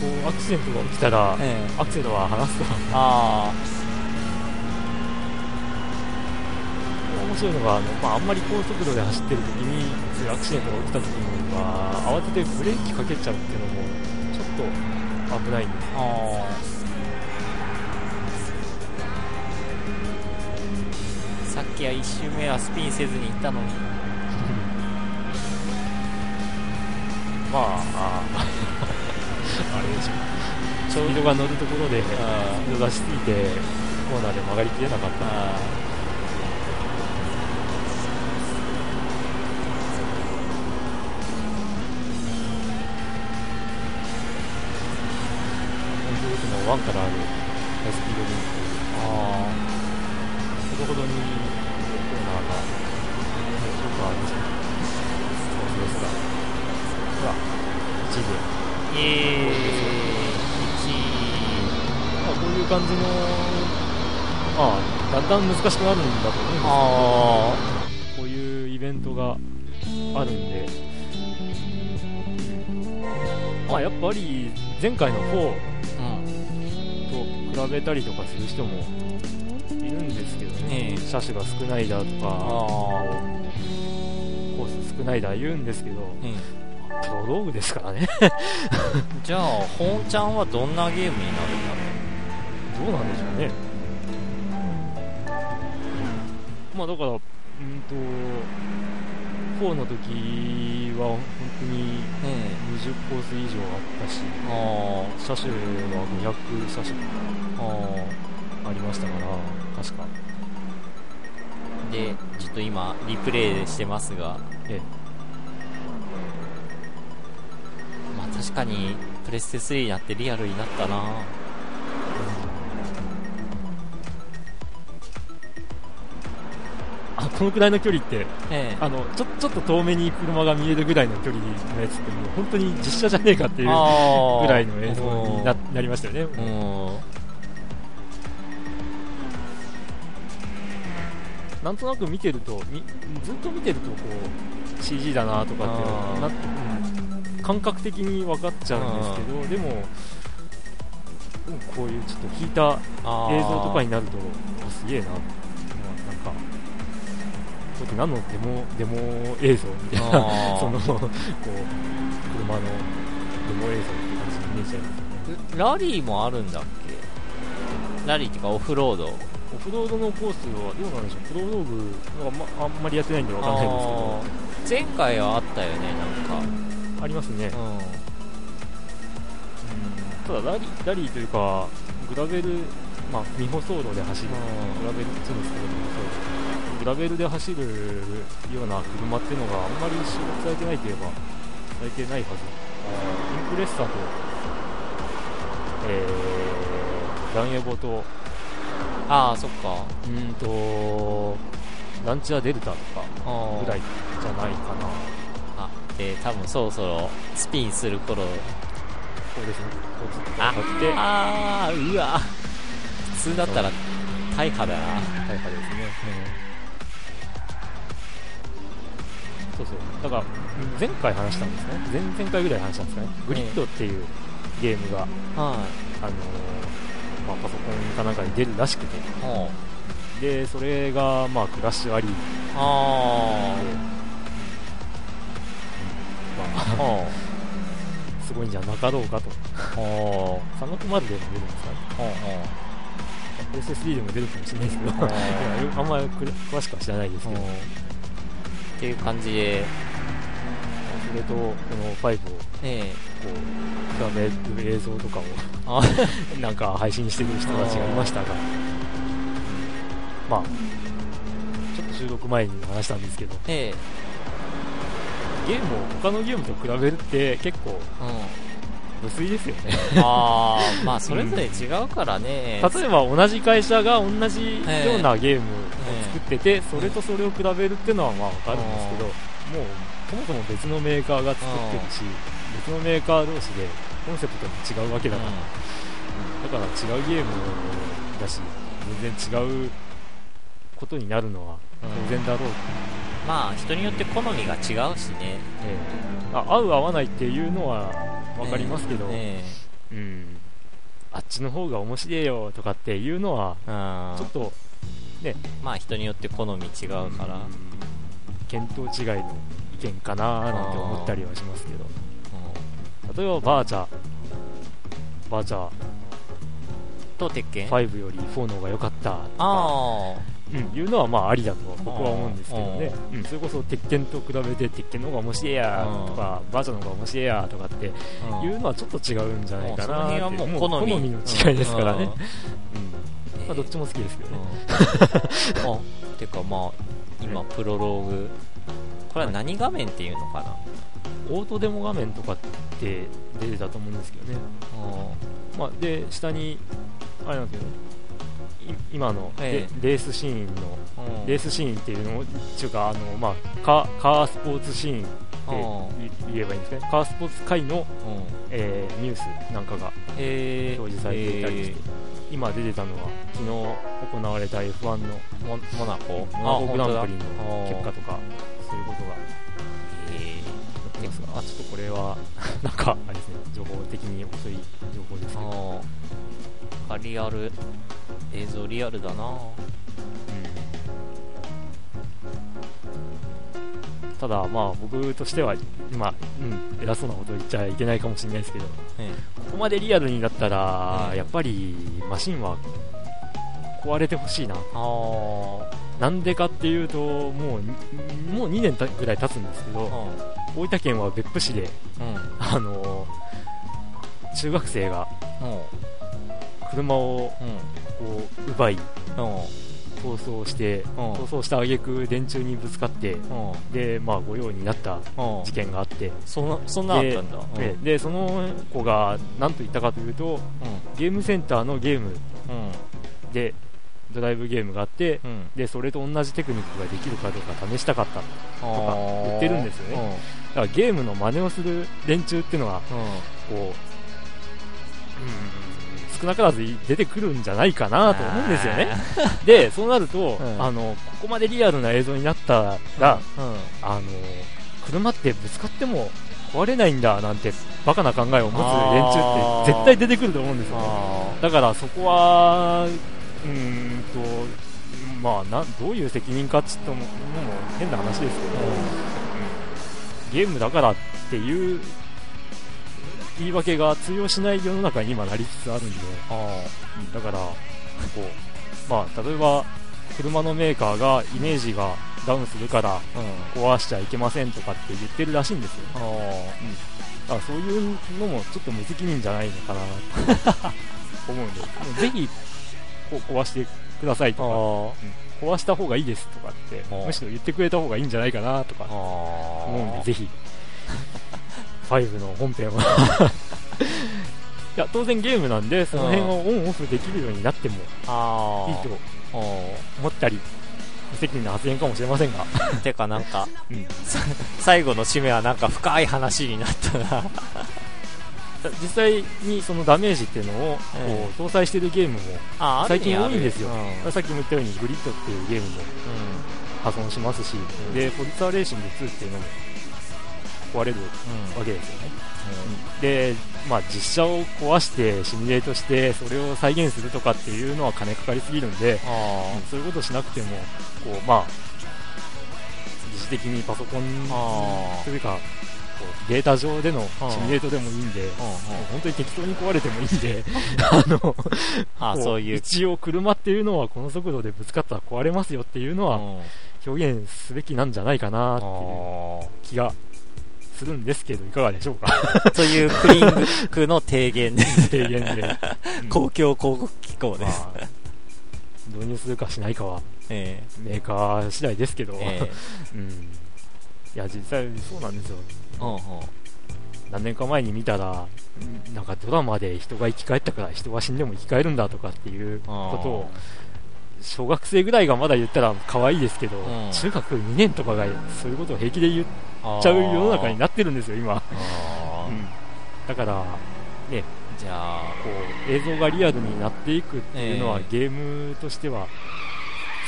こうアクシデントが起きたら、ええ、アクセルは離すとああ。面白いのがあの、まあ、あんまり高速度で走ってる時にそういうアクシデントが起きた時には慌ててブレーキかけちゃうっていうのもちょっと危ないんですあきは1周目はスピンせずに行ったのに。まああ あれでしょ。スピードが乗るところでスピード出しすぎてコーナーで曲がりきれなかった。ワンから難しくなるんだと思うんですけどこういうイベントがあるんで。まあやっぱり前回の4と比べたりとかする人もいるんですけどね、車種が少ないだとか少ないだ言うんですけど、プロ道具ですからね。じゃあ本ちゃんはどんなゲームになるんだろう。どうなんでしょうねまあだからうんと4の時は本当に20コース以上あったし、車種は500車種ありましたから確か。でちょっと今リプレイしてますがええ。まあ確かにプレステ3になってリアルになったなあこのくらいの距離って、ええ、あのちょちょっと遠目に車が見えるぐらいの距離のやつってもう本当に実写じゃねえかっていうぐらいの映像にななりましたよね。なんとなく見てるとずっと見てるとこう CG だなとかってな、うん、感覚的に分かっちゃうんですけどでもこういうちょっと引いた映像とかになるとすげえな、まあ、なんかちょっと何のデモデモ映像みたいな その こう車のデモ映像って感じに見えちゃいますね。ラリーもあるんだっけ？ラリーっていうかオフロード。オフロードのコースはどうなんでしょう、プロローグあ,、まあんまりやってないんで分かんないんですけど、前回はあったよね、なんか。ありますね。うん、ただラリー、ラリーというか、グラベル、まあ、未舗走路で走る、グラベルって言うんですけど、グラベルで走るような車っていうのがあんまり収録されてないといえば、されてないはず。インプレッサーと、えー、ランエボと、ああそっか。うんとランチャーデルタとかぐらいじゃないかな。あで多分そろそろスピンする頃。そうですね。あって。ああうわ。普通だったら大破だな。大破ですね、うん、そうそう。だから前回話したんですね。前々回ぐらい話したんですかね。グリッドっていうゲームが、はい、あのーまあ、パソコンかなんかに出るらしくて、でそれが、まあ、クラッシュあり。あまあ、すごいんじゃなかろうかと。3月まででも出るんですかね。プレステ3でも出るかもしれないですけど あんまり詳しくは知らないですけどっていう感じでそれとこの5を、えこう比べる映像とかを なんか配信してる人たちがいましたが、まあ、ちょっと収録前にも話したんですけど、ええ。ゲームを他のゲームと比べるって結構うん無粋ですよね。ああまあそれぞれ違うからね、例えば同じ会社が同じようなゲームを作ってて、それとそれを比べるっていうのはまあわかるんですけど、もうそもそも別のメーカーが作ってるし、別のメーカー同士でコンセプトも違うわけだから、だから違うゲームだし、全然違うことになるのは当然だろう。と、まあ人によって好みが違うしね。ええ。あ合う合わないっていうのは分かりますけど、えうん、あっちの方が面白いよとかっていうのは、ちょっとまあ人によって好み違うから、うん。見当違いの意見かななんて思ったりはしますけど、例えばバーチャー、バーチャー。と鉄拳？5より4の方が良かったとか、あうん、いうのはまあありだと僕は思うんですけどね、うん、それこそ鉄拳と比べて鉄拳の方が面白いやとか、バーチャーの方が面白いやとかってあ、いうのはちょっと違うんじゃないかなってもう。その辺はもう好み。の違いですからね、うん。うん。まあ、どっちも好きですけどね、うん。あてかまあ今プロローグ。これは何画面っていうのかな、オートデモ画面とかって出てたと思うんですけどね、まあ、で下にあれなんですけどい今のレ,、ースシーンのうん。レースシーンっていうのをっていうかあの、まあ、カカースポーツシーンってうん。言言えばいいんですかね。カースポーツ界の、うん。えーニュースなんかがえー。表示されていたりして、今出てたのは昨日行われた F1 のモモナコモナコグランプリのあ結果とかそういうことがあちょっとこれは なんかあれですね情報的に遅い情報ですけど、ー、あーリアル映像リアルだな。ただまあ僕としてはまあ、うん、偉そうなこと言っちゃいけないかもしれないですけどえここまでリアルになったら、うん。やっぱりマシンは壊れてほしいな。なんでかっていうともうにもう2年たぐらい経つんですけど大分県は別府市でうん。うんあの中学生が車をうん。こう奪いうん。逃走してうん。逃走した挙句電柱にぶつかってうん。でまあ御用になったうん。事件があって。そんなそんなあったんだ。うん。ででその子が何と言ったかというとゲームセンターのゲーム。うん。でドライブゲームがあってででそれと同じテクニックができるかどうか試したかっただとか言ってるんですよね。からゲームの真似をする連中っていうのはこう、うん、少なからず出てくるんじゃないかなと思うんですよね。でそうなると、ん。あのここまでリアルな映像になったら、うん。うんあの車ってぶつかっても壊れないんだなんてバカな考えを持つ連中って絶対出てくると思うんですよね。あだからそこはうーんとまあなどういう責任かっつってももう変な話ですけど、ゲームだからっていう言い訳が通用しない世の中に今なりつつあるんで、あうんだからこう、まあ、例えば車のメーカーがイメージがダウンするからうん。壊しちゃいけませんとかって言ってるらしいんですよ、あだからそういうのもちょっと無責任じゃないのかな。と 思うんで、ぜひこう壊してくださいとか、壊した方がいいですとかってむしろ言ってくれた方がいいんじゃないかなとか。あ思うんで、ぜひ、5の本編は。いや、当然ゲームなんで、その辺をオンオフできるようになってもあいいとあ思ったり、無責任な発言かもしれませんが、てかなんか、うん。最後の締めはなんか深い話になったな。実際にそのダメージっていうのをえこう搭載しているゲームも、あ最近多いんですよ。うん。さっきも言ったようにグリッドっていうゲームも破損しますし、ん。で、フォルツァレーシング2っていうのも壊れるうんわけですよね。で、まあ、実写を壊してシミュレートしてそれを再現するとかっていうのは金かかりすぎるんで、あそういうことしなくてもこう、まあ、自主的にパソコンあというかこうデータ上でのシミュレートでもいいんで、うんうん本当に適当に壊れてもいいんで あのこあそういう。一応車っていうのはこの速度でぶつかったら壊れますよっていうのはうん。表現すべきなんじゃないかなっていうあ気がするんですけどいかがでしょうか？ー というクリングの提言で。提言で。うん。公共広告機構です、まあ導入するかしないかは、えメーカー次第ですけど、ええ。うん、いや、実際そうなんですよ。えうんうん。何年か前に見たら、うんなんかドラマで人が生き返ったから人が死んでも生き返るんだとかっていうことを、小学生ぐらいがまだ言ったら可愛いですけど、うん。中学2年とかがそういうことを平気で言っちゃう世の中になってるんですよ、今。うん。だから、ね、じゃあこう映像がリアルになっていくっていうのは、えゲームとしては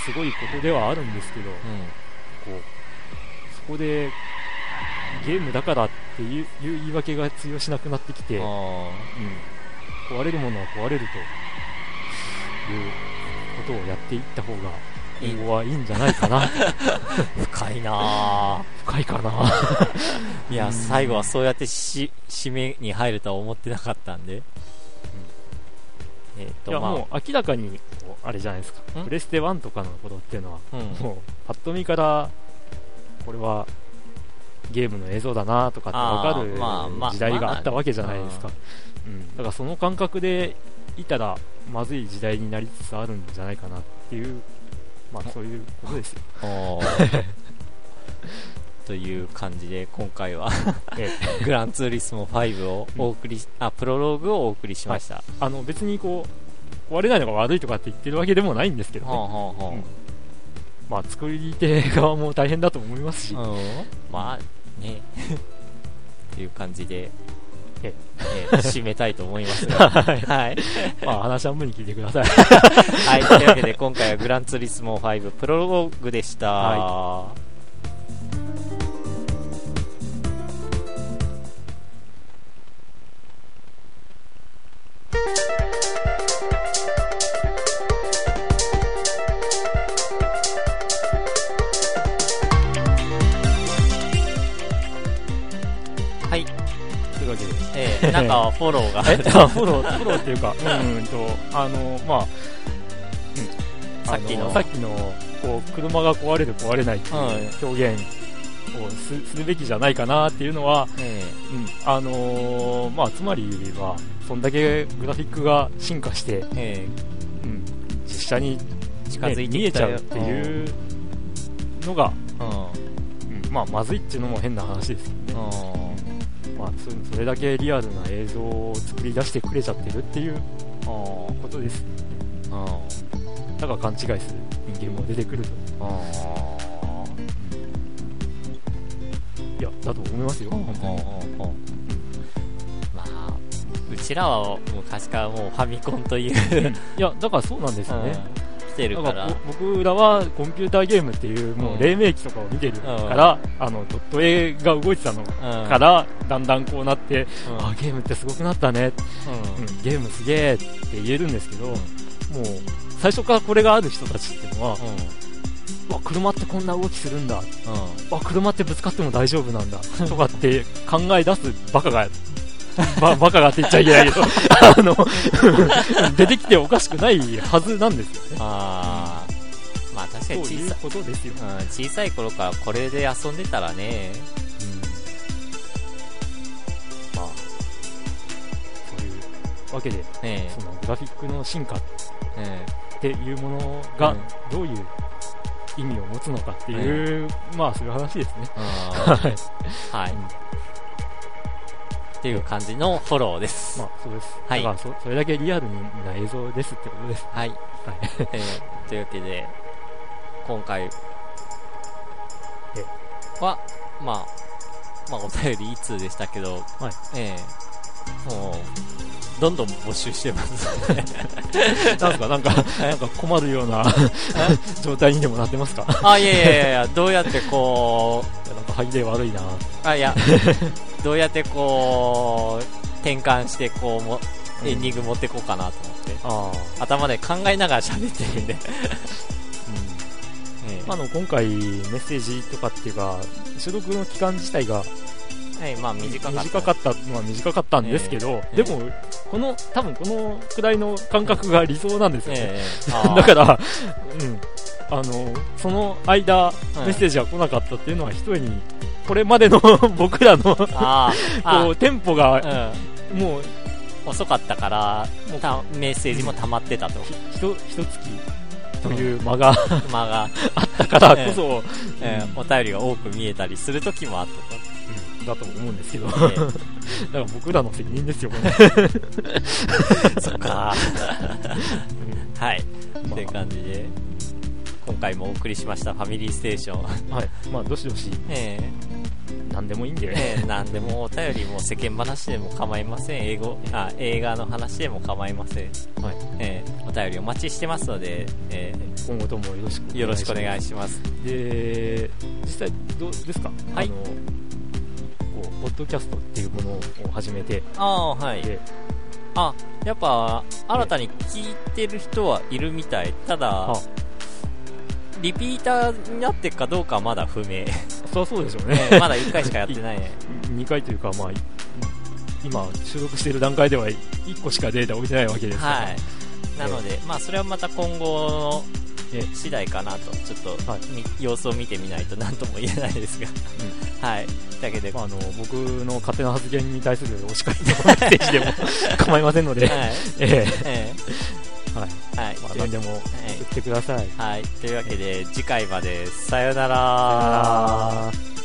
すごいことではあるんですけど、うこうそこでゲームだからっていう言い訳が通用しなくなってきて、んうん。あ壊れるものは壊れるということをやっていった方がいい今後はいいんじゃないかな。ー 深いなあ深いかな いやうん。最後はそうやってし締めに入るとは思ってなかったんで、えっ、いとまあ。やもう明らかにあれじゃないですか。ん？プレステ1とかのことっていうのはうん。もうパッと見からこれはゲームの映像だなとかって分かる時代があったわけじゃないですか、まうん、だからその感覚でいたらまずい時代になりつつあるんじゃないかなっていうまあそういうことですよ。という感じで今回はえ グランツーリスモ5をお送りし、あプロローグをお送りしました、あの別にこう壊れないのが悪いとかって言ってるわけでもないんですけどね、ほうほうほううん。まあ作り手側も大変だと思いますし、うん。まあね。っていう感じで、ええ締めたいと思いますが。はい。はい、まあ話半分に聞いてください。はい、というわけで今回はグランツーリスモ5プロローグでした、ははい、なんかフォローが。えあフォロー、フォローっていうか、うんと、あの、まあ、うん。さっきの。あさっきの、こう、車が壊れる壊れないっていう表現をすするべきじゃないかなっていうのは、えうん、あのーまあ、つまりは、そんだけグラフィックが進化して、ーえ。うん、実写に、ー近づいて見えちゃうっていうのが、うん。うんうん、まあ、まずいっていうのも変な話ですよね。まあ、そそれだけリアルな映像を作り出してくれちゃってるっていうことです。だから勘違いする人間も出てくると。いや、だと思いますよ、本当に。まあうちらは昔からもうファミコンという いや、だからそうなんですよね。来てるだからから。こ僕らはコンピューターゲームっていう、もう黎明期とかを見てるから、あの、ドット絵が動いてたのうんから、だんだんこうなって、うん。あ、ゲームってすごくなったね、うん。うん、ゲームすげえって言えるんですけど、もう、最初からこれがある人たちっていうのは、うわ、車ってこんな動きするんだ。うん。わ、車ってぶつかっても大丈夫なんだ。とかって考え出すバカが、ば、バカがって言っちゃいけないけど、あの、出てきておかしくないはずなんですよね。あー。まあ確かに小さことですよ。うん小さい頃からこれで遊んでたらね。まあ、そういうわけで、ねそのグラフィックの進化っえていうものうんがどういう意味を持つのかっていう、まあそういう話ですね。うんはい。はい。うんっていう感じのフォローですまあそうです。はいだからそそれだけリアルな映像ですってことです。はいはい。えーというわけで、今回は、まあ、まあ、お便り1通でしたけど、はいええもう、どんどん募集してます。なんすか、なんか、なんか困るような 状態にでもなってますか？あ、いやいやいやどうやってこいやなんか歯切れ悪いなう、あ、いや、どうやってこう、転換してこうも、エンディング持っていこうかなと思って、ああ。頭で考えながら喋ってるんで、うん。ええまあ、あの、今回メッセージとかっていうか、収録の期間自体がはい、まあ短かった。短かったのは短かったんですけど、ええでも、この、多分このくらいの感覚が理想なんですよね。え ーだから、うん。あの、その間、うんメッセージが来なかったっていうのは、一重に、これまでの 僕らの、こう、テンポが、うん。もう、遅かったから、たメッセージも溜まってたと。ひと、一月という間が間が あったからこそ、えーお便りが多く見えたりする時もあったと。うんだと思うんですけど、えだから僕らの責任ですよ、これ。ーそっか。はい。まあという感じで、今回もお送りしましたファミリーステーション。はい。まあ、どしどし、え何でもいいんで、ー、えー、何でもお便りも世間話でも構いません。英語、あ、映画の話でも構いません。はい。えー、お便りお待ちしてますので、え今後ともよろしくー、よろしくお願いしします。で、実際どうですか？はいあの、こう、ポッドキャストっていうものを始めて、ああ、はい。で、あ、やっぱ、新たに聞いてる人はいるみたい。ただ、あリピーターになってるかどうかはまだ不明。そりゃそうでしょうね。えーまだ1回しかやってないね。2回というか、まあ、い今、収録している段階では1個しかデータ置いてないわけですから、はい。なので、まあ、それはまた今後のえ次第かなと、ちょっと、はいみ様子を見てみないと何とも言えないですが。はい。だけで、まあ、あの僕の勝手な発言に対するお叱りのメッセージでも 構いませんので、はい。えええはいえはい。何でも言ってください。はい。というわけで、次回まで、さよなら